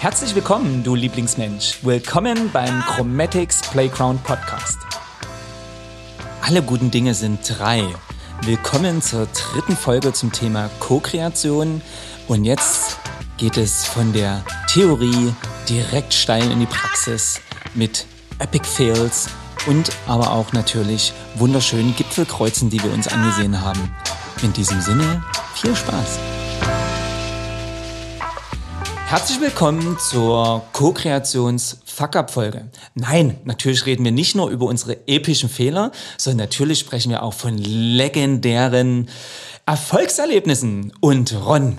Herzlich willkommen, du Lieblingsmensch. Willkommen beim Chromatics Playground Podcast. Alle guten Dinge sind drei. Willkommen zur dritten Folge zum Thema Co-Kreation. Und jetzt geht es von der Theorie direkt steil in die Praxis mit Epic Fails und aber auch natürlich wunderschönen Gipfelkreuzen, die wir uns angesehen haben. In diesem Sinne, viel Spaß! Herzlich willkommen zur Co-Kreations-Fuck-Up-Folge. Nein, natürlich reden wir nicht nur über unsere epischen Fehler, sondern natürlich sprechen wir auch von legendären Erfolgserlebnissen. Und Ron,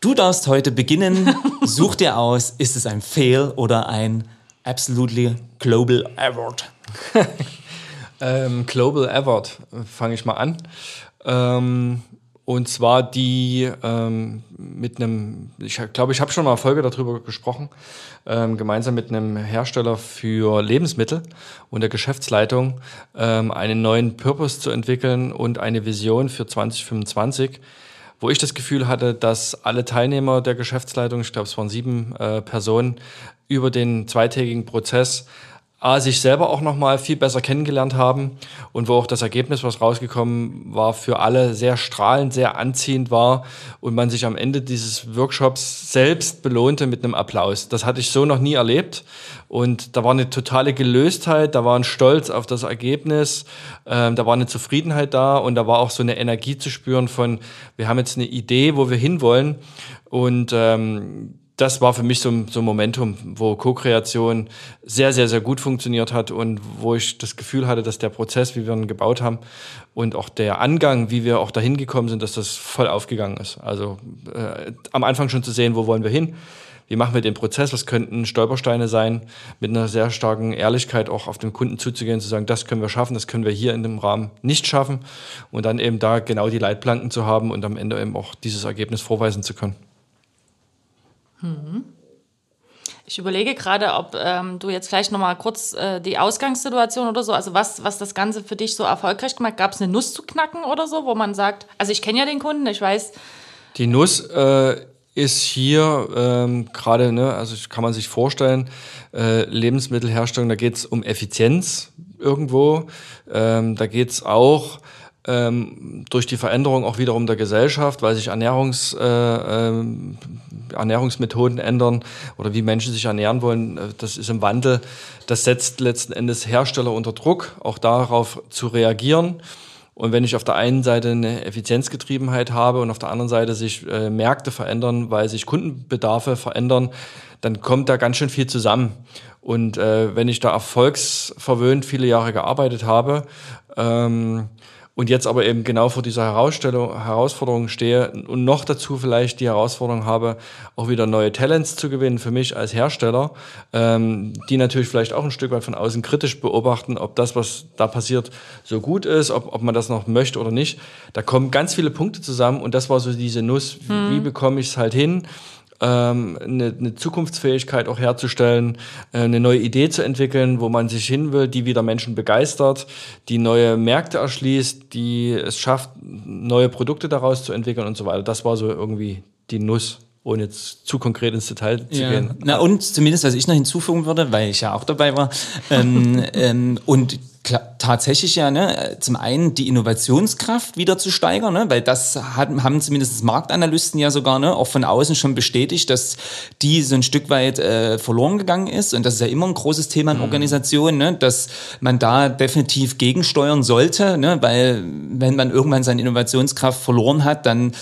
du darfst heute beginnen. Such dir aus, ist es ein Fail oder ein absolutely global award? ähm, global award, fange ich mal an. Ähm, und zwar die ähm, mit einem, ich glaube, ich habe schon mal eine Folge darüber gesprochen, ähm, gemeinsam mit einem Hersteller für Lebensmittel und der Geschäftsleitung ähm, einen neuen Purpose zu entwickeln und eine Vision für 2025, wo ich das Gefühl hatte, dass alle Teilnehmer der Geschäftsleitung, ich glaube, es waren sieben äh, Personen, über den zweitägigen Prozess A, sich selber auch nochmal viel besser kennengelernt haben und wo auch das Ergebnis, was rausgekommen war, für alle sehr strahlend, sehr anziehend war und man sich am Ende dieses Workshops selbst belohnte mit einem Applaus. Das hatte ich so noch nie erlebt und da war eine totale Gelöstheit, da war ein Stolz auf das Ergebnis, ähm, da war eine Zufriedenheit da und da war auch so eine Energie zu spüren von, wir haben jetzt eine Idee, wo wir hinwollen und ähm, das war für mich so, so ein Momentum, wo Co-Kreation sehr, sehr, sehr gut funktioniert hat und wo ich das Gefühl hatte, dass der Prozess, wie wir ihn gebaut haben und auch der Angang, wie wir auch dahin gekommen sind, dass das voll aufgegangen ist. Also äh, am Anfang schon zu sehen, wo wollen wir hin, wie machen wir den Prozess, was könnten Stolpersteine sein, mit einer sehr starken Ehrlichkeit auch auf den Kunden zuzugehen, zu sagen, das können wir schaffen, das können wir hier in dem Rahmen nicht schaffen und dann eben da genau die Leitplanken zu haben und am Ende eben auch dieses Ergebnis vorweisen zu können. Mhm. Ich überlege gerade, ob ähm, du jetzt vielleicht noch mal kurz äh, die Ausgangssituation oder so, also was, was das Ganze für dich so erfolgreich gemacht, gab es eine Nuss zu knacken oder so, wo man sagt, also ich kenne ja den Kunden, ich weiß. Die Nuss äh, ist hier ähm, gerade, ne, also kann man sich vorstellen, äh, Lebensmittelherstellung, da geht es um Effizienz irgendwo, ähm, da geht es auch ähm, durch die Veränderung auch wiederum der Gesellschaft, weil sich Ernährungs, äh, äh, Ernährungsmethoden ändern oder wie Menschen sich ernähren wollen, äh, das ist im Wandel. Das setzt letzten Endes Hersteller unter Druck, auch darauf zu reagieren. Und wenn ich auf der einen Seite eine Effizienzgetriebenheit habe und auf der anderen Seite sich äh, Märkte verändern, weil sich Kundenbedarfe verändern, dann kommt da ganz schön viel zusammen. Und äh, wenn ich da erfolgsverwöhnt viele Jahre gearbeitet habe, ähm, und jetzt aber eben genau vor dieser Herausforderung stehe und noch dazu vielleicht die Herausforderung habe, auch wieder neue Talents zu gewinnen für mich als Hersteller, ähm, die natürlich vielleicht auch ein Stück weit von außen kritisch beobachten, ob das, was da passiert, so gut ist, ob, ob man das noch möchte oder nicht. Da kommen ganz viele Punkte zusammen und das war so diese Nuss, hm. wie bekomme ich es halt hin? Ähm, eine, eine Zukunftsfähigkeit auch herzustellen, äh, eine neue Idee zu entwickeln, wo man sich hin will, die wieder Menschen begeistert, die neue Märkte erschließt, die es schafft, neue Produkte daraus zu entwickeln und so weiter. Das war so irgendwie die Nuss ohne jetzt zu konkret ins Detail zu ja. gehen. Na und zumindest, was ich noch hinzufügen würde, weil ich ja auch dabei war, ähm, ähm, und tatsächlich ja, ne, zum einen die Innovationskraft wieder zu steigern, ne, weil das hat, haben zumindest Marktanalysten ja sogar ne, auch von außen schon bestätigt, dass die so ein Stück weit äh, verloren gegangen ist. Und das ist ja immer ein großes Thema in mhm. Organisationen, ne, dass man da definitiv gegensteuern sollte, ne, weil wenn man irgendwann seine Innovationskraft verloren hat, dann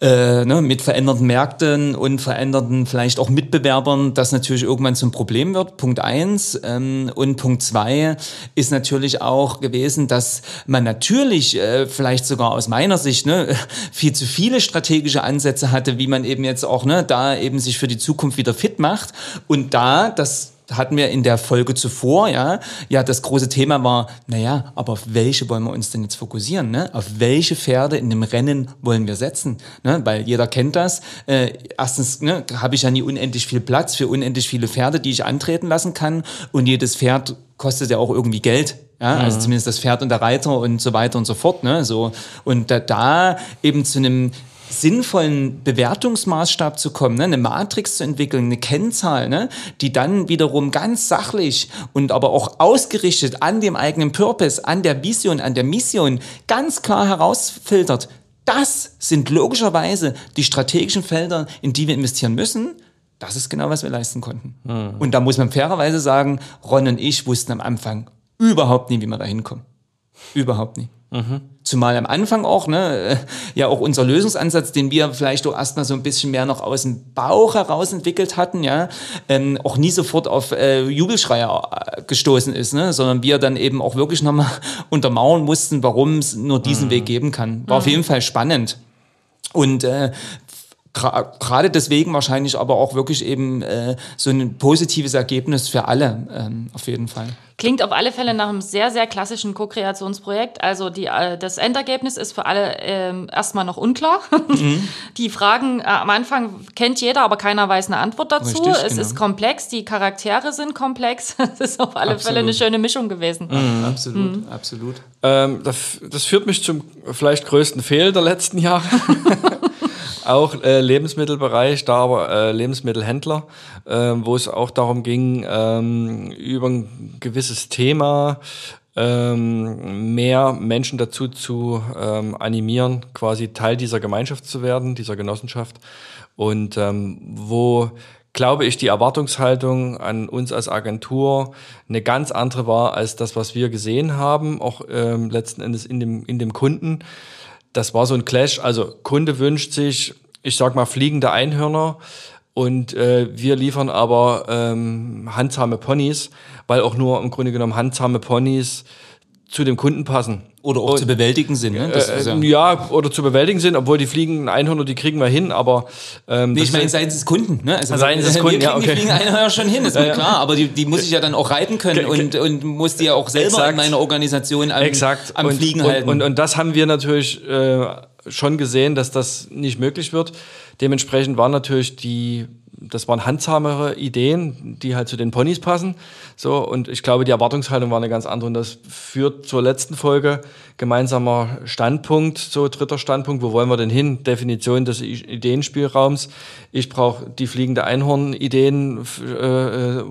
äh, ne, mit veränderten Märkten und veränderten vielleicht auch Mitbewerbern das natürlich irgendwann zum Problem wird. Punkt eins. Ähm, und Punkt zwei ist natürlich auch gewesen, dass man natürlich äh, vielleicht sogar aus meiner Sicht ne, viel zu viele strategische Ansätze hatte, wie man eben jetzt auch ne, da eben sich für die Zukunft wieder fit macht. Und da das hatten wir in der Folge zuvor, ja, ja, das große Thema war, naja, aber auf welche wollen wir uns denn jetzt fokussieren, ne? Auf welche Pferde in dem Rennen wollen wir setzen, ne? Weil jeder kennt das. Äh, erstens ne, habe ich ja nie unendlich viel Platz für unendlich viele Pferde, die ich antreten lassen kann und jedes Pferd kostet ja auch irgendwie Geld, ja, also mhm. zumindest das Pferd und der Reiter und so weiter und so fort, ne, so. Und da, da eben zu einem sinnvollen Bewertungsmaßstab zu kommen, ne? eine Matrix zu entwickeln, eine Kennzahl, ne? die dann wiederum ganz sachlich und aber auch ausgerichtet an dem eigenen Purpose, an der Vision, an der Mission ganz klar herausfiltert. Das sind logischerweise die strategischen Felder, in die wir investieren müssen. Das ist genau, was wir leisten konnten. Mhm. Und da muss man fairerweise sagen, Ron und ich wussten am Anfang überhaupt nie, wie wir da hinkommen. Überhaupt nie. Mhm. Zumal am Anfang auch, ne, äh, ja auch unser Lösungsansatz, den wir vielleicht auch erstmal so ein bisschen mehr noch aus dem Bauch heraus entwickelt hatten, ja, ähm, auch nie sofort auf äh, Jubelschreier äh, gestoßen ist, ne, sondern wir dann eben auch wirklich nochmal untermauern mussten, warum es nur diesen mhm. Weg geben kann. War mhm. auf jeden Fall spannend. Und äh, gerade deswegen wahrscheinlich aber auch wirklich eben äh, so ein positives Ergebnis für alle ähm, auf jeden Fall. Klingt auf alle Fälle nach einem sehr, sehr klassischen Co-Kreationsprojekt. Also die, äh, das Endergebnis ist für alle ähm, erstmal noch unklar. Mhm. Die Fragen äh, am Anfang kennt jeder, aber keiner weiß eine Antwort dazu. Richtig, es genau. ist komplex, die Charaktere sind komplex. Es ist auf alle absolut. Fälle eine schöne Mischung gewesen. Mhm. Absolut, mhm. absolut. Ähm, das, das führt mich zum vielleicht größten Fehl der letzten Jahre. auch äh, Lebensmittelbereich, da aber äh, Lebensmittelhändler, äh, wo es auch darum ging, ähm, über ein gewisses Thema ähm, mehr Menschen dazu zu ähm, animieren, quasi Teil dieser Gemeinschaft zu werden, dieser Genossenschaft. Und ähm, wo glaube ich, die Erwartungshaltung an uns als Agentur eine ganz andere war als das, was wir gesehen haben, auch ähm, letzten Endes in dem, in dem Kunden das war so ein Clash. Also Kunde wünscht sich, ich sag mal, fliegende Einhörner und äh, wir liefern aber ähm, handsame Ponys, weil auch nur im Grunde genommen handsame Ponys zu dem Kunden passen. Oder auch und, zu bewältigen sind, ne? Äh, ja, ja, oder zu bewältigen sind, obwohl die fliegenden Einhörner, die kriegen wir hin, aber ähm, nee, ich meine seitens des Kunden, ne? Also seitens des Kunden, ja, okay. Die fliegenden Einhörner schon hin, ist ja, klar, aber die, die muss ich ja dann auch reiten können und, und muss die ja auch selber Exakt. in meiner Organisation am, Exakt. am und, Fliegen halten. Und, und, und das haben wir natürlich äh, schon gesehen, dass das nicht möglich wird. Dementsprechend waren natürlich die das waren handsamere Ideen, die halt zu den Ponys passen. So, und ich glaube, die Erwartungshaltung war eine ganz andere. Und das führt zur letzten Folge. Gemeinsamer Standpunkt, so dritter Standpunkt. Wo wollen wir denn hin? Definition des Ideenspielraums. Ich brauche die fliegende Einhorn-Ideen äh, äh,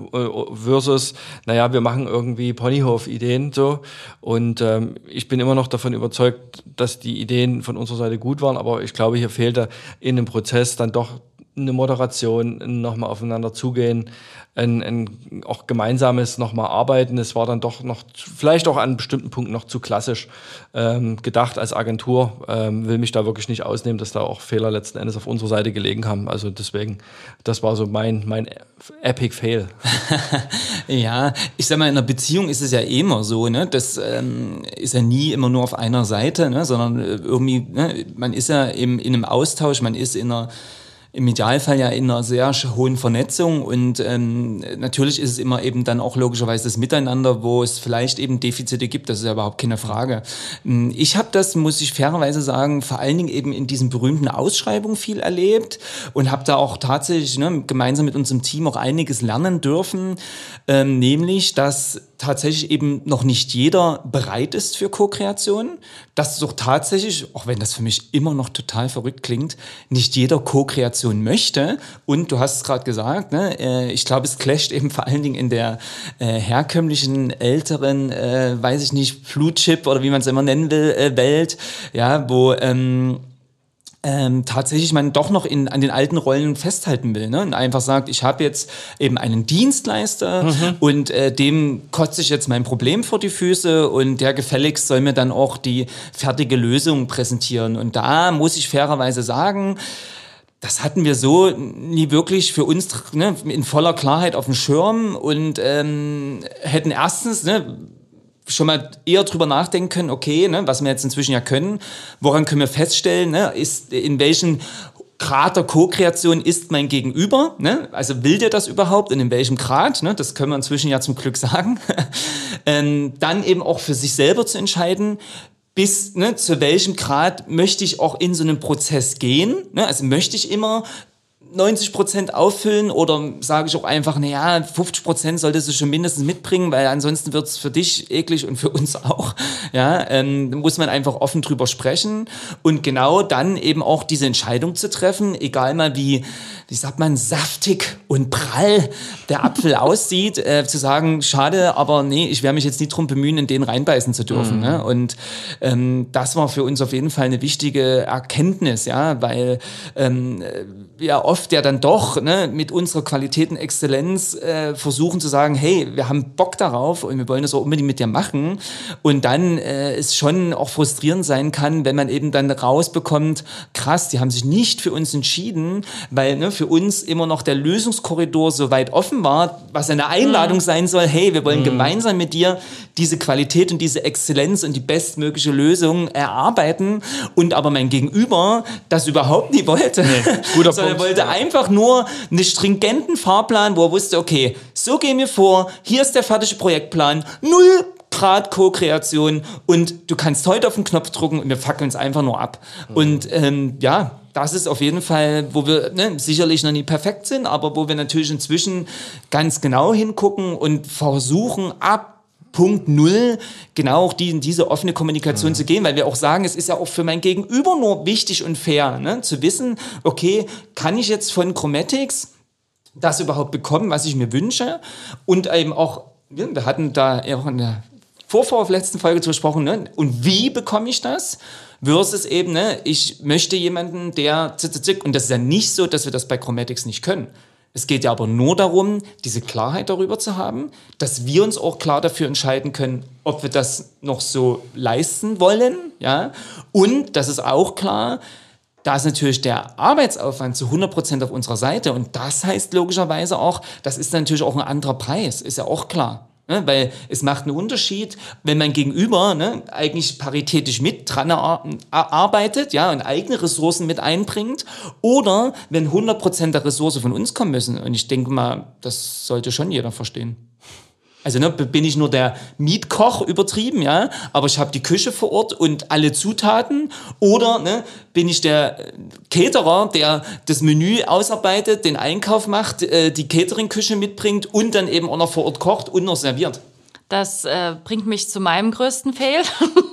versus, naja, wir machen irgendwie Ponyhof-Ideen. So. Und ähm, ich bin immer noch davon überzeugt, dass die Ideen von unserer Seite gut waren. Aber ich glaube, hier fehlte in dem Prozess dann doch eine Moderation, nochmal aufeinander zugehen, ein, ein auch gemeinsames nochmal arbeiten. Es war dann doch noch, vielleicht auch an bestimmten Punkten noch zu klassisch ähm, gedacht als Agentur. Ähm, will mich da wirklich nicht ausnehmen, dass da auch Fehler letzten Endes auf unserer Seite gelegen haben. Also deswegen, das war so mein, mein Epic Fail. ja, ich sag mal, in einer Beziehung ist es ja eh immer so, ne? Das ähm, ist ja nie immer nur auf einer Seite, ne? sondern äh, irgendwie, ne? man ist ja im, in einem Austausch, man ist in einer im Idealfall ja in einer sehr hohen Vernetzung und ähm, natürlich ist es immer eben dann auch logischerweise das Miteinander, wo es vielleicht eben Defizite gibt, das ist ja überhaupt keine Frage. Hm, ich habe das, muss ich fairerweise sagen, vor allen Dingen eben in diesen berühmten Ausschreibungen viel erlebt und habe da auch tatsächlich ne, gemeinsam mit unserem Team auch einiges lernen dürfen, ähm, nämlich, dass tatsächlich eben noch nicht jeder bereit ist für Co-Kreation, dass doch tatsächlich, auch wenn das für mich immer noch total verrückt klingt, nicht jeder Co-Kreation möchte. Und du hast es gerade gesagt, ne, äh, ich glaube, es clasht eben vor allen Dingen in der äh, herkömmlichen, älteren, äh, weiß ich nicht, Flutchip oder wie man es immer nennen will, äh, Welt, ja, wo ähm, ähm, tatsächlich man doch noch in, an den alten Rollen festhalten will. Ne? Und einfach sagt, ich habe jetzt eben einen Dienstleister mhm. und äh, dem kotze ich jetzt mein Problem vor die Füße und der gefälligst soll mir dann auch die fertige Lösung präsentieren. Und da muss ich fairerweise sagen, das hatten wir so nie wirklich für uns ne, in voller Klarheit auf dem Schirm und ähm, hätten erstens, ne, schon mal eher drüber nachdenken können, okay, ne, was wir jetzt inzwischen ja können, woran können wir feststellen, ne, ist in welchen Grad der Co-Kreation ist mein Gegenüber, ne? also will der das überhaupt und in welchem Grad, ne? das können wir inzwischen ja zum Glück sagen, ähm, dann eben auch für sich selber zu entscheiden, bis ne, zu welchem Grad möchte ich auch in so einen Prozess gehen, ne? also möchte ich immer 90 Prozent auffüllen oder sage ich auch einfach, naja, 50 Prozent solltest du schon mindestens mitbringen, weil ansonsten wird es für dich eklig und für uns auch. Ja, ähm, muss man einfach offen drüber sprechen und genau dann eben auch diese Entscheidung zu treffen, egal mal wie, wie sagt man, saftig und prall der Apfel aussieht, äh, zu sagen, schade, aber nee, ich werde mich jetzt nicht drum bemühen, in den reinbeißen zu dürfen. Mhm. Ne? Und ähm, das war für uns auf jeden Fall eine wichtige Erkenntnis, ja, weil ähm, wir oft ja dann doch ne, mit unserer Qualitäten Exzellenz äh, versuchen zu sagen, hey, wir haben Bock darauf und wir wollen das auch unbedingt mit dir machen. Und dann äh, es schon auch frustrierend sein kann, wenn man eben dann rausbekommt, krass, die haben sich nicht für uns entschieden, weil ne, für uns immer noch der Lösungskorridor so weit offen war, was eine Einladung mhm. sein soll, hey, wir wollen mhm. gemeinsam mit dir diese Qualität und diese Exzellenz und die bestmögliche Lösung erarbeiten und aber mein Gegenüber das überhaupt nie wollte. Nee, guter Punkt. Er wollte einfach nur einen stringenten Fahrplan, wo er wusste, okay, so gehen wir vor, hier ist der fertige Projektplan, null Grad Co-Kreation und du kannst heute auf den Knopf drücken und wir fackeln es einfach nur ab. Mhm. Und ähm, ja, das ist auf jeden Fall, wo wir ne, sicherlich noch nie perfekt sind, aber wo wir natürlich inzwischen ganz genau hingucken und versuchen, ab Punkt Null genau auch die, in diese offene Kommunikation mhm. zu gehen, weil wir auch sagen, es ist ja auch für mein Gegenüber nur wichtig und fair, ne, zu wissen, okay, kann ich jetzt von Chromatics das überhaupt bekommen, was ich mir wünsche und eben auch, wir hatten da auch in der Vorvor letzten Folge zu besprochen, ne, und wie bekomme ich das? Versus eben, ne, ich möchte jemanden, der zick, zick, und das ist ja nicht so, dass wir das bei Chromatics nicht können. Es geht ja aber nur darum, diese Klarheit darüber zu haben, dass wir uns auch klar dafür entscheiden können, ob wir das noch so leisten wollen, ja. Und das ist auch klar, da ist natürlich der Arbeitsaufwand zu 100 Prozent auf unserer Seite. Und das heißt logischerweise auch, das ist natürlich auch ein anderer Preis, ist ja auch klar. Ne, weil es macht einen Unterschied, wenn mein Gegenüber ne, eigentlich paritätisch mit dran arbeitet ja, und eigene Ressourcen mit einbringt oder wenn 100% der Ressourcen von uns kommen müssen. Und ich denke mal, das sollte schon jeder verstehen. Also ne, bin ich nur der Mietkoch übertrieben, ja, aber ich habe die Küche vor Ort und alle Zutaten. Oder ne, bin ich der Caterer, der das Menü ausarbeitet, den Einkauf macht, äh, die Catering-Küche mitbringt und dann eben auch noch vor Ort kocht und noch serviert. Das äh, bringt mich zu meinem größten Fail.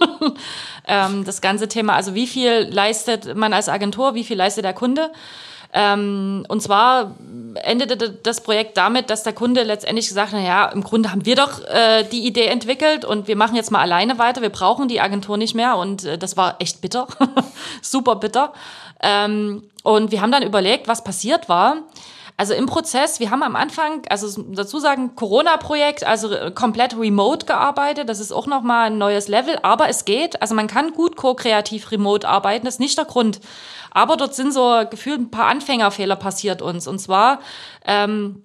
ähm, das ganze Thema, also wie viel leistet man als Agentur, wie viel leistet der Kunde? Ähm, und zwar endete das Projekt damit, dass der Kunde letztendlich gesagt hat, naja, im Grunde haben wir doch äh, die Idee entwickelt und wir machen jetzt mal alleine weiter, wir brauchen die Agentur nicht mehr und äh, das war echt bitter, super bitter. Ähm, und wir haben dann überlegt, was passiert war. Also im Prozess, wir haben am Anfang, also dazu sagen, Corona-Projekt, also komplett remote gearbeitet. Das ist auch nochmal ein neues Level, aber es geht. Also man kann gut co-kreativ remote arbeiten, das ist nicht der Grund. Aber dort sind so gefühlt ein paar Anfängerfehler passiert uns. Und zwar, ähm,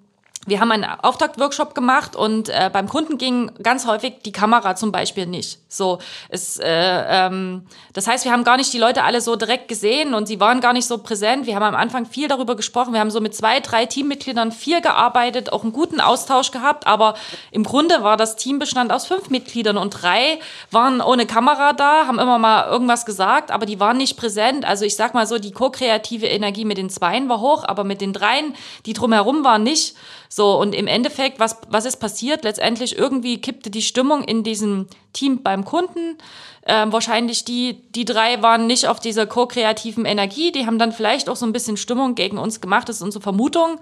wir haben einen Auftaktworkshop gemacht und äh, beim Kunden ging ganz häufig die Kamera zum Beispiel nicht. So, es, äh, ähm, das heißt, wir haben gar nicht die Leute alle so direkt gesehen und sie waren gar nicht so präsent. Wir haben am Anfang viel darüber gesprochen. Wir haben so mit zwei, drei Teammitgliedern viel gearbeitet, auch einen guten Austausch gehabt. Aber im Grunde war das Team bestand aus fünf Mitgliedern und drei waren ohne Kamera da, haben immer mal irgendwas gesagt, aber die waren nicht präsent. Also ich sag mal so, die ko-kreative Energie mit den Zweien war hoch, aber mit den Dreien, die drumherum waren, nicht. So, und im Endeffekt, was, was ist passiert? Letztendlich irgendwie kippte die Stimmung in diesem Team beim Kunden. Ähm, wahrscheinlich die, die drei waren nicht auf dieser ko-kreativen Energie. Die haben dann vielleicht auch so ein bisschen Stimmung gegen uns gemacht. Das ist unsere Vermutung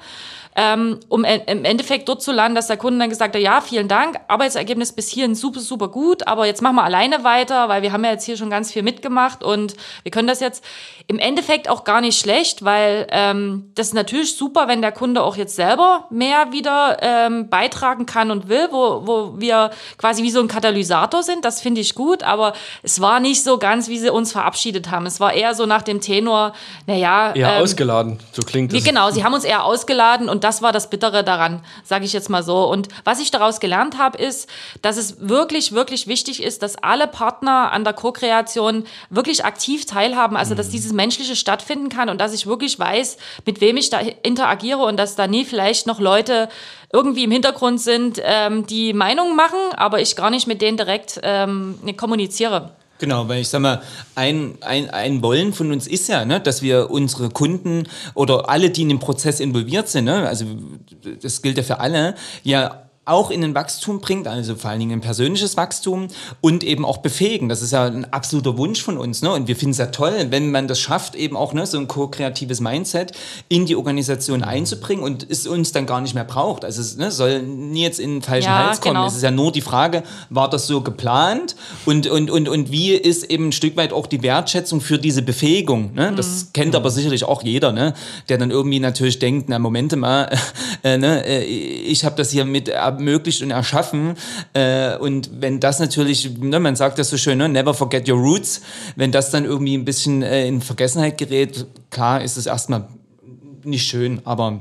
ähm, um im Endeffekt dort zu landen, dass der Kunde dann gesagt hat, ja, vielen Dank, Arbeitsergebnis bis hierhin super, super gut, aber jetzt machen wir alleine weiter, weil wir haben ja jetzt hier schon ganz viel mitgemacht und wir können das jetzt im Endeffekt auch gar nicht schlecht, weil ähm, das ist natürlich super, wenn der Kunde auch jetzt selber mehr wieder ähm, beitragen kann und will, wo, wo wir quasi wie so ein Katalysator sind, das finde ich gut, aber es war nicht so ganz, wie sie uns verabschiedet haben. Es war eher so nach dem Tenor, naja. Eher ähm, ausgeladen, so klingt es. Genau, sie haben uns eher ausgeladen und das war das Bittere daran, sage ich jetzt mal so. Und was ich daraus gelernt habe, ist, dass es wirklich, wirklich wichtig ist, dass alle Partner an der Co-Kreation wirklich aktiv teilhaben, also dass mhm. dieses Menschliche stattfinden kann und dass ich wirklich weiß, mit wem ich da interagiere und dass da nie vielleicht noch Leute irgendwie im Hintergrund sind, ähm, die Meinungen machen, aber ich gar nicht mit denen direkt ähm, kommuniziere. Genau, weil ich sag mal, ein, ein, ein Wollen von uns ist ja, ne, dass wir unsere Kunden oder alle, die in dem Prozess involviert sind, ne, also das gilt ja für alle, ja auch in ein Wachstum bringt, also vor allen Dingen ein persönliches Wachstum und eben auch befähigen. Das ist ja ein absoluter Wunsch von uns. Ne? Und wir finden es ja toll, wenn man das schafft, eben auch ne, so ein ko-kreatives Mindset in die Organisation einzubringen und es uns dann gar nicht mehr braucht. Also es ne, soll nie jetzt in den falschen ja, Hals kommen. Genau. Es ist ja nur die Frage, war das so geplant und, und, und, und wie ist eben ein Stück weit auch die Wertschätzung für diese Befähigung. Ne? Das mhm. kennt aber sicherlich auch jeder, ne? der dann irgendwie natürlich denkt, na Momente mal, äh, ne, äh, ich habe das hier mit ermöglicht und erschaffen. Äh, und wenn das natürlich, ne, man sagt das so schön, ne, never forget your roots, wenn das dann irgendwie ein bisschen äh, in Vergessenheit gerät, klar ist es erstmal nicht schön, aber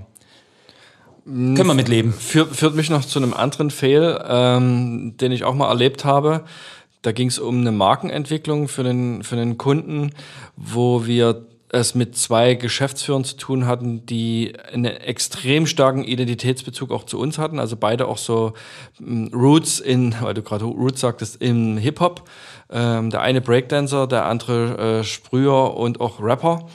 können wir mitleben. Führt, führt mich noch zu einem anderen Fail, ähm, den ich auch mal erlebt habe. Da ging es um eine Markenentwicklung für den, für den Kunden, wo wir es mit zwei Geschäftsführern zu tun hatten, die einen extrem starken Identitätsbezug auch zu uns hatten. Also beide auch so ähm, Roots in, weil du gerade Roots sagtest, im Hip-Hop. Ähm, der eine Breakdancer, der andere äh, Sprüher und auch Rapper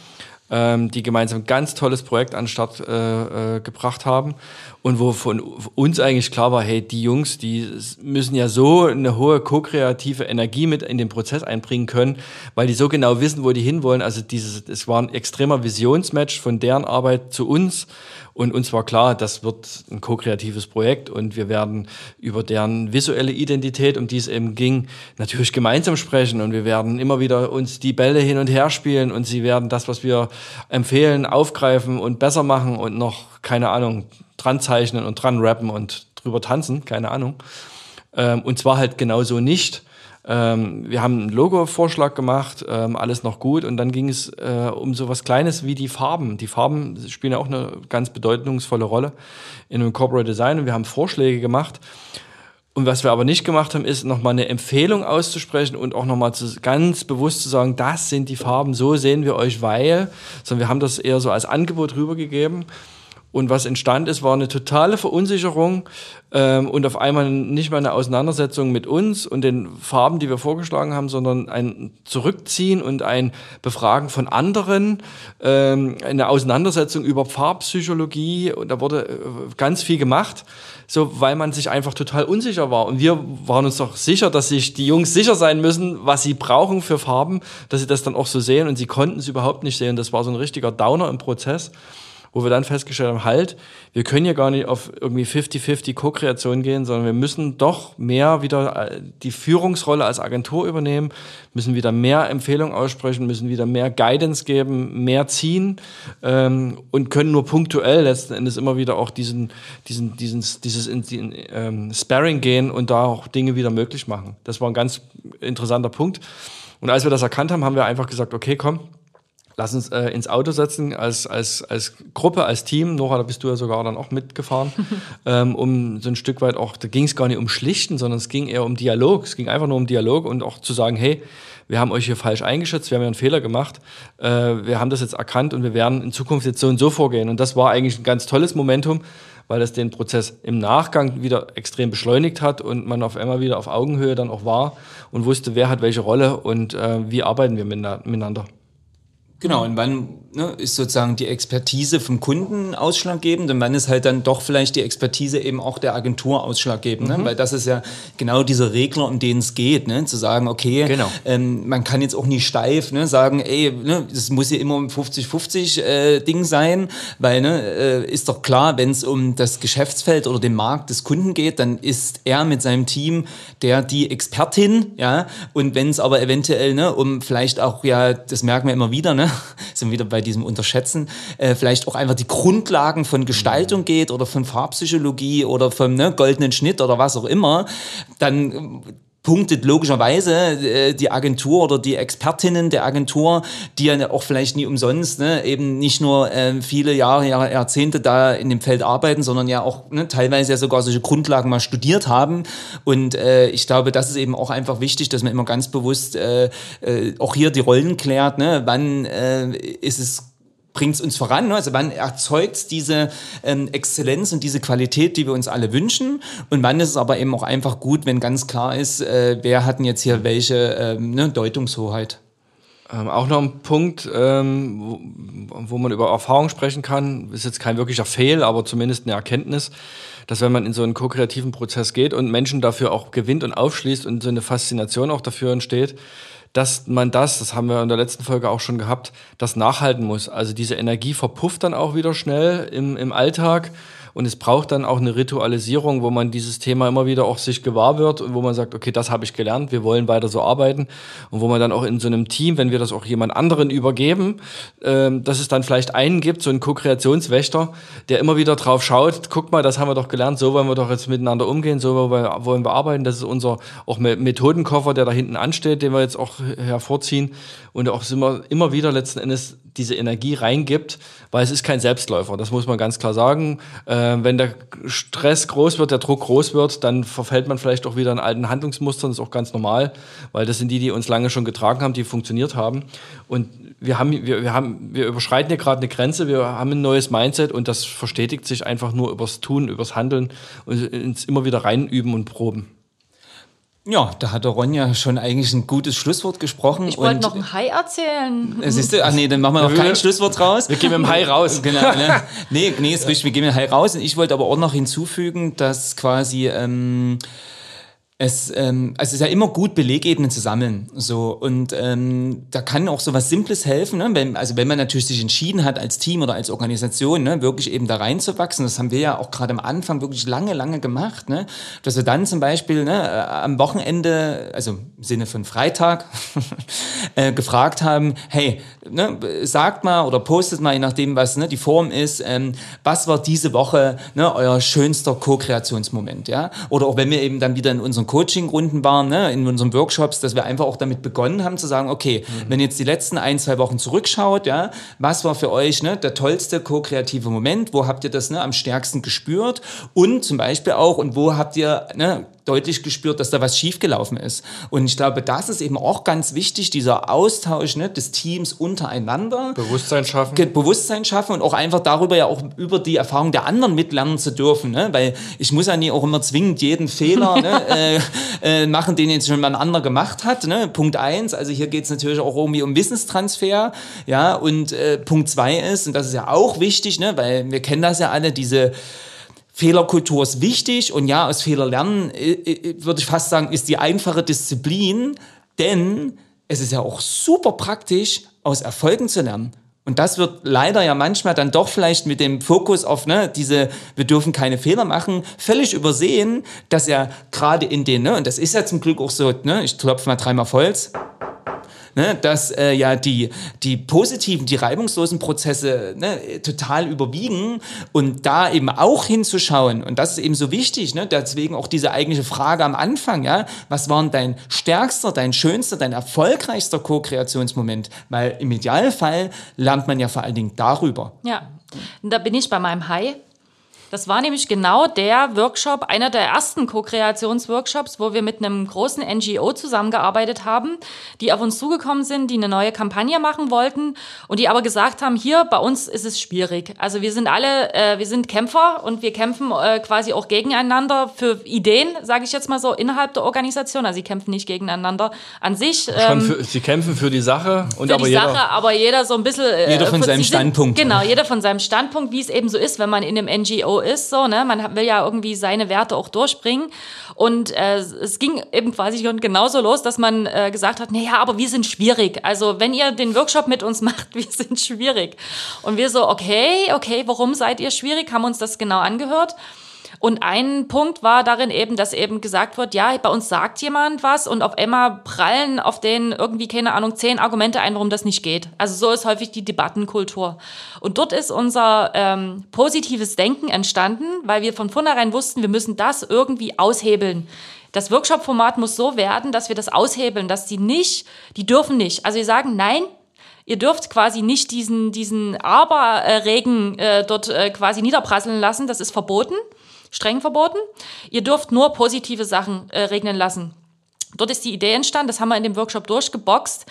ähm, die gemeinsam ein ganz tolles Projekt an den Start äh, äh, gebracht haben und wo von uns eigentlich klar war, hey, die Jungs, die müssen ja so eine hohe ko-kreative Energie mit in den Prozess einbringen können, weil die so genau wissen, wo die hinwollen. Also dieses, es war ein extremer Visionsmatch von deren Arbeit zu uns und uns war klar, das wird ein ko-kreatives Projekt und wir werden über deren visuelle Identität, um die es eben ging, natürlich gemeinsam sprechen und wir werden immer wieder uns die Bälle hin und her spielen und sie werden das, was wir empfehlen, aufgreifen und besser machen und noch, keine Ahnung, dran zeichnen und dran rappen und drüber tanzen, keine Ahnung. Ähm, und zwar halt genauso nicht. Ähm, wir haben einen Logo-Vorschlag gemacht, ähm, alles noch gut. Und dann ging es äh, um so was Kleines wie die Farben. Die Farben spielen ja auch eine ganz bedeutungsvolle Rolle in einem Corporate Design. Und wir haben Vorschläge gemacht. Und was wir aber nicht gemacht haben, ist nochmal eine Empfehlung auszusprechen und auch nochmal ganz bewusst zu sagen, das sind die Farben, so sehen wir euch, weil, sondern wir haben das eher so als Angebot rübergegeben. Und was entstand ist, war eine totale Verunsicherung ähm, und auf einmal nicht mehr eine Auseinandersetzung mit uns und den Farben, die wir vorgeschlagen haben, sondern ein Zurückziehen und ein Befragen von anderen, ähm, eine Auseinandersetzung über Farbpsychologie. Und da wurde äh, ganz viel gemacht, so weil man sich einfach total unsicher war. Und wir waren uns doch sicher, dass sich die Jungs sicher sein müssen, was sie brauchen für Farben, dass sie das dann auch so sehen. Und sie konnten es überhaupt nicht sehen. Das war so ein richtiger Downer im Prozess wo wir dann festgestellt haben, halt, wir können ja gar nicht auf irgendwie 50-50 Co-Kreation gehen, sondern wir müssen doch mehr wieder äh, die Führungsrolle als Agentur übernehmen, müssen wieder mehr Empfehlungen aussprechen, müssen wieder mehr Guidance geben, mehr ziehen ähm, und können nur punktuell letzten Endes immer wieder auch diesen, diesen, diesen, dieses in, in, ähm, Sparring gehen und da auch Dinge wieder möglich machen. Das war ein ganz interessanter Punkt. Und als wir das erkannt haben, haben wir einfach gesagt, okay, komm, lass uns äh, ins Auto setzen als, als, als Gruppe, als Team. Nora, da bist du ja sogar dann auch mitgefahren, ähm, um so ein Stück weit auch, da ging es gar nicht um Schlichten, sondern es ging eher um Dialog. Es ging einfach nur um Dialog und auch zu sagen, hey, wir haben euch hier falsch eingeschätzt, wir haben ja einen Fehler gemacht, äh, wir haben das jetzt erkannt und wir werden in Zukunft jetzt so und so vorgehen. Und das war eigentlich ein ganz tolles Momentum, weil das den Prozess im Nachgang wieder extrem beschleunigt hat und man auf einmal wieder auf Augenhöhe dann auch war und wusste, wer hat welche Rolle und äh, wie arbeiten wir miteinander. Genau, und wann ne, ist sozusagen die Expertise vom Kunden ausschlaggebend und wann ist halt dann doch vielleicht die Expertise eben auch der Agentur ausschlaggebend, ne? mhm. ne? weil das ist ja genau dieser Regler, um den es geht, ne? zu sagen, okay, genau. ähm, man kann jetzt auch nie steif ne, sagen, ey, ne, das muss ja immer ein 50-50 äh, Ding sein, weil ne, äh, ist doch klar, wenn es um das Geschäftsfeld oder den Markt des Kunden geht, dann ist er mit seinem Team der die Expertin, ja, und wenn es aber eventuell ne, um vielleicht auch, ja, das merken wir immer wieder, ne, sind wieder bei diesem Unterschätzen, äh, vielleicht auch einfach die Grundlagen von Gestaltung geht oder von Farbpsychologie oder vom ne, goldenen Schnitt oder was auch immer, dann punktet logischerweise äh, die Agentur oder die Expertinnen der Agentur, die ja auch vielleicht nie umsonst ne, eben nicht nur äh, viele Jahre, Jahre, Jahrzehnte da in dem Feld arbeiten, sondern ja auch ne, teilweise ja sogar solche Grundlagen mal studiert haben. Und äh, ich glaube, das ist eben auch einfach wichtig, dass man immer ganz bewusst äh, äh, auch hier die Rollen klärt. Ne? Wann äh, ist es bringt es uns voran? Ne? Also wann erzeugt diese ähm, Exzellenz und diese Qualität, die wir uns alle wünschen? Und wann ist es aber eben auch einfach gut, wenn ganz klar ist, äh, wer hat denn jetzt hier welche ähm, ne, Deutungshoheit? Ähm, auch noch ein Punkt, ähm, wo, wo, man über Erfahrung sprechen kann, ist jetzt kein wirklicher Fehl, aber zumindest eine Erkenntnis, dass wenn man in so einen ko-kreativen Prozess geht und Menschen dafür auch gewinnt und aufschließt und so eine Faszination auch dafür entsteht, dass man das, das haben wir in der letzten Folge auch schon gehabt, das nachhalten muss. Also diese Energie verpufft dann auch wieder schnell im, im Alltag und es braucht dann auch eine Ritualisierung, wo man dieses Thema immer wieder auch sich gewahr wird und wo man sagt, okay, das habe ich gelernt, wir wollen weiter so arbeiten. Und wo man dann auch in so einem Team, wenn wir das auch jemand anderen übergeben, ähm, dass es dann vielleicht einen gibt, so einen Co-Kreationswächter, der immer wieder drauf schaut, guck mal, das haben wir doch gelernt, so wollen wir doch jetzt miteinander umgehen, so wollen wir arbeiten. Das ist unser auch Methodenkoffer, der da hinten ansteht, den wir jetzt auch hervorziehen und auch immer, immer wieder letzten Endes diese Energie reingibt, weil es ist kein Selbstläufer, das muss man ganz klar sagen. Äh, wenn der Stress groß wird, der Druck groß wird, dann verfällt man vielleicht auch wieder in alten Handlungsmustern, das ist auch ganz normal, weil das sind die, die uns lange schon getragen haben, die funktioniert haben. Und wir haben, wir, wir haben, wir überschreiten hier gerade eine Grenze, wir haben ein neues Mindset und das verstetigt sich einfach nur übers Tun, übers Handeln und ins immer wieder reinüben und proben. Ja, da hat der Ronja schon eigentlich ein gutes Schlusswort gesprochen. Ich wollte noch ein Hai erzählen. Siehst du? Ach nee, dann machen wir noch kein Schlusswort raus. Wir gehen mit dem Hai raus. Genau. Ne? Nee, nee, ist richtig, wir gehen mit dem Hai raus. Und ich wollte aber auch noch hinzufügen, dass quasi... Ähm, es, ähm, also es ist ja immer gut, Belegebenen zu sammeln. So, und ähm, da kann auch so was Simples helfen. Ne? Wenn, also wenn man natürlich sich entschieden hat, als Team oder als Organisation, ne, wirklich eben da reinzuwachsen, das haben wir ja auch gerade am Anfang wirklich lange, lange gemacht, ne? dass wir dann zum Beispiel ne, äh, am Wochenende, also im Sinne von Freitag, äh, gefragt haben, hey, ne, sagt mal oder postet mal, je nachdem, was ne, die Form ist, ähm, was war diese Woche ne, euer schönster Co-Kreationsmoment, ja? Oder auch wenn wir eben dann wieder in unseren Coaching-Runden waren, ne, in unseren Workshops, dass wir einfach auch damit begonnen haben zu sagen, okay, mhm. wenn jetzt die letzten ein, zwei Wochen zurückschaut, ja, was war für euch ne, der tollste ko-kreative Moment? Wo habt ihr das ne, am stärksten gespürt? Und zum Beispiel auch, und wo habt ihr ne, deutlich gespürt, dass da was schiefgelaufen ist. Und ich glaube, das ist eben auch ganz wichtig, dieser Austausch ne, des Teams untereinander. Bewusstsein schaffen. Bewusstsein schaffen und auch einfach darüber ja auch über die Erfahrung der anderen mitlernen zu dürfen. Ne? Weil ich muss ja nie auch immer zwingend jeden Fehler ne, äh, äh, machen, den jetzt schon mal ein anderer gemacht hat. Ne? Punkt eins, also hier geht es natürlich auch irgendwie um Wissenstransfer. Ja, und äh, Punkt zwei ist, und das ist ja auch wichtig, ne, weil wir kennen das ja alle, diese Fehlerkultur ist wichtig und ja, aus Fehler lernen, äh, äh, würde ich fast sagen, ist die einfache Disziplin, denn es ist ja auch super praktisch, aus Erfolgen zu lernen. Und das wird leider ja manchmal dann doch vielleicht mit dem Fokus auf ne, diese, wir dürfen keine Fehler machen, völlig übersehen, dass ja gerade in den, ne, und das ist ja zum Glück auch so, ne, ich klopfe mal dreimal Holz, ne, dass äh, ja die, die positiven, die reibungslosen Prozesse ne, total überwiegen und da eben auch hinzuschauen. Und das ist eben so wichtig, ne, deswegen auch diese eigentliche Frage am Anfang, ja, was war dein stärkster, dein schönster, dein erfolgreichster Co-Kreationsmoment, weil im Idealfall lernt man ja vor allen Dingen darüber. Ja, da bin ich bei meinem Hai das war nämlich genau der Workshop, einer der ersten Co-Kreationsworkshops, wo wir mit einem großen NGO zusammengearbeitet haben, die auf uns zugekommen sind, die eine neue Kampagne machen wollten und die aber gesagt haben, hier bei uns ist es schwierig. Also wir sind alle, äh, wir sind Kämpfer und wir kämpfen äh, quasi auch gegeneinander für Ideen, sage ich jetzt mal so, innerhalb der Organisation. Also sie kämpfen nicht gegeneinander an sich. Ähm, für, sie kämpfen für die Sache und für aber die jeder, Sache, aber jeder so ein bisschen. Äh, jeder von seinem Standpunkt. Sind, genau, jeder von seinem Standpunkt, wie es eben so ist, wenn man in einem NGO ist, so, ne? Man will ja irgendwie seine Werte auch durchbringen. Und äh, es ging eben quasi genauso los, dass man äh, gesagt hat, naja, aber wir sind schwierig. Also wenn ihr den Workshop mit uns macht, wir sind schwierig. Und wir so, okay, okay, warum seid ihr schwierig? Haben uns das genau angehört. Und ein Punkt war darin eben, dass eben gesagt wird, ja, bei uns sagt jemand was und auf einmal prallen auf den irgendwie, keine Ahnung, zehn Argumente ein, warum das nicht geht. Also so ist häufig die Debattenkultur. Und dort ist unser ähm, positives Denken entstanden, weil wir von vornherein wussten, wir müssen das irgendwie aushebeln. Das Workshop-Format muss so werden, dass wir das aushebeln, dass die nicht, die dürfen nicht. Also wir sagen, nein, ihr dürft quasi nicht diesen, diesen Aberregen äh, dort äh, quasi niederprasseln lassen, das ist verboten streng verboten. Ihr dürft nur positive Sachen äh, regnen lassen. Dort ist die Idee entstanden, das haben wir in dem Workshop durchgeboxt.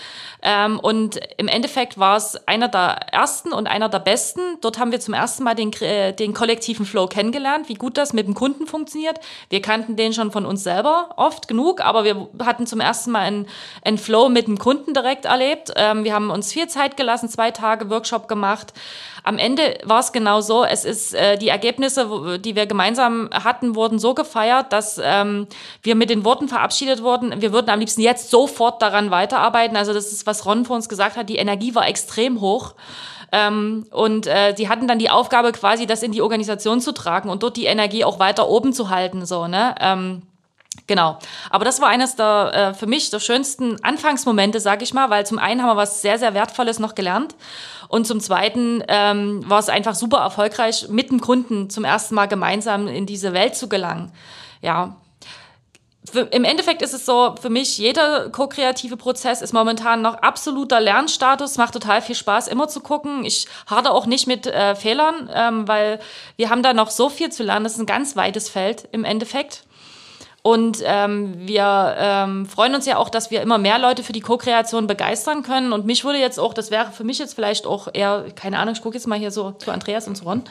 Ähm, und im Endeffekt war es einer der ersten und einer der besten. Dort haben wir zum ersten Mal den, äh, den kollektiven Flow kennengelernt, wie gut das mit dem Kunden funktioniert. Wir kannten den schon von uns selber oft genug, aber wir hatten zum ersten Mal einen, einen Flow mit dem Kunden direkt erlebt. Ähm, wir haben uns viel Zeit gelassen, zwei Tage Workshop gemacht. Am Ende war es genau so. Es ist äh, die Ergebnisse, die wir gemeinsam hatten, wurden so gefeiert, dass ähm, wir mit den Worten verabschiedet wurden. Wir würden am liebsten jetzt sofort daran weiterarbeiten. Also das ist, was Ron vor uns gesagt hat. Die Energie war extrem hoch. Ähm, und äh, die hatten dann die Aufgabe, quasi das in die Organisation zu tragen und dort die Energie auch weiter oben zu halten. So, ne? Ähm, Genau. Aber das war eines der äh, für mich der schönsten Anfangsmomente, sag ich mal, weil zum einen haben wir was sehr, sehr Wertvolles noch gelernt und zum Zweiten ähm, war es einfach super erfolgreich, mit dem Kunden zum ersten Mal gemeinsam in diese Welt zu gelangen. Ja, für, im Endeffekt ist es so, für mich, jeder ko-kreative Prozess ist momentan noch absoluter Lernstatus, macht total viel Spaß, immer zu gucken. Ich harte auch nicht mit äh, Fehlern, ähm, weil wir haben da noch so viel zu lernen. Das ist ein ganz weites Feld im Endeffekt. Und ähm, wir ähm, freuen uns ja auch, dass wir immer mehr Leute für die Co-Kreation begeistern können. Und mich würde jetzt auch, das wäre für mich jetzt vielleicht auch eher, keine Ahnung, ich gucke jetzt mal hier so zu Andreas und zu Ron.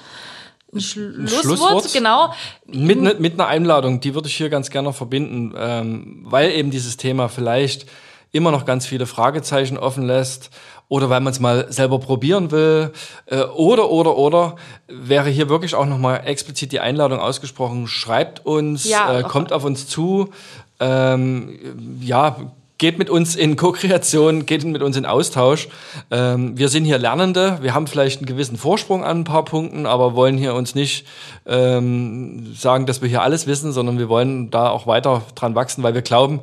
Ein Schlusswort, Schlusswort, genau. Mit, ne, mit einer Einladung, die würde ich hier ganz gerne verbinden, ähm, weil eben dieses Thema vielleicht immer noch ganz viele Fragezeichen offen lässt oder weil man es mal selber probieren will äh, oder oder oder wäre hier wirklich auch noch mal explizit die Einladung ausgesprochen. Schreibt uns, ja, äh, kommt auf uns zu, ähm, ja geht mit uns in Co-Kreation, geht mit uns in Austausch. Ähm, wir sind hier Lernende, wir haben vielleicht einen gewissen Vorsprung an ein paar Punkten, aber wollen hier uns nicht ähm, sagen, dass wir hier alles wissen, sondern wir wollen da auch weiter dran wachsen, weil wir glauben,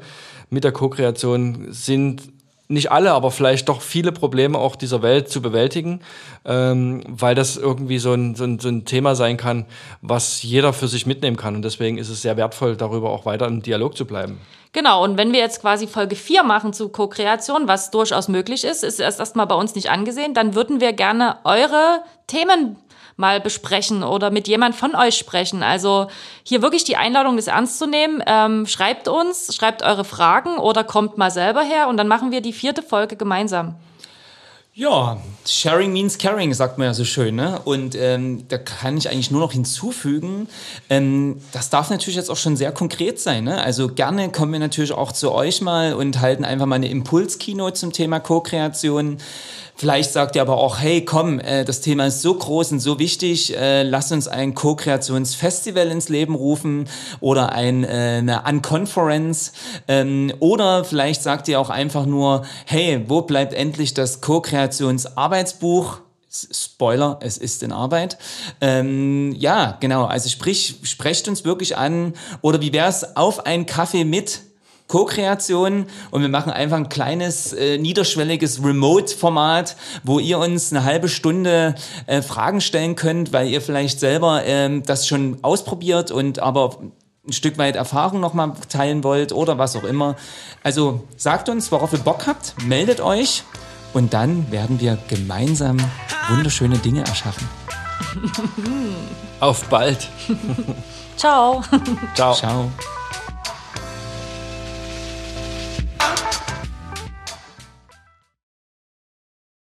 mit der Co-Kreation sind nicht alle, aber vielleicht doch viele Probleme auch dieser Welt zu bewältigen, ähm, weil das irgendwie so ein, so, ein, so ein Thema sein kann, was jeder für sich mitnehmen kann. Und deswegen ist es sehr wertvoll, darüber auch weiter im Dialog zu bleiben. Genau, und wenn wir jetzt quasi Folge 4 machen zu Co-Kreation, was durchaus möglich ist, ist erst erstmal bei uns nicht angesehen, dann würden wir gerne eure Themen mal besprechen oder mit jemand von euch sprechen. Also hier wirklich die Einladung, das ernst zu nehmen. Ähm, schreibt uns, schreibt eure Fragen oder kommt mal selber her und dann machen wir die vierte Folge gemeinsam. Ja, sharing means caring, sagt man ja so schön. Ne? Und ähm, da kann ich eigentlich nur noch hinzufügen, ähm, das darf natürlich jetzt auch schon sehr konkret sein. Ne? Also gerne kommen wir natürlich auch zu euch mal und halten einfach mal eine Impulskino zum Thema Co-Kreation. Vielleicht sagt ihr aber auch, hey, komm, äh, das Thema ist so groß und so wichtig, äh, lass uns ein Co-Kreationsfestival ins Leben rufen oder ein, äh, eine Unconference. Ähm, oder vielleicht sagt ihr auch einfach nur, hey, wo bleibt endlich das Co-Kreationsarbeitsbuch? Spoiler, es ist in Arbeit. Ähm, ja, genau. Also sprich, sprecht uns wirklich an. Oder wie wäre es auf einen Kaffee mit? Co-Kreation und wir machen einfach ein kleines, äh, niederschwelliges Remote-Format, wo ihr uns eine halbe Stunde äh, Fragen stellen könnt, weil ihr vielleicht selber ähm, das schon ausprobiert und aber ein Stück weit Erfahrung nochmal teilen wollt oder was auch immer. Also sagt uns, worauf ihr Bock habt, meldet euch und dann werden wir gemeinsam wunderschöne Dinge erschaffen. Auf bald. Ciao. Ciao. Ciao.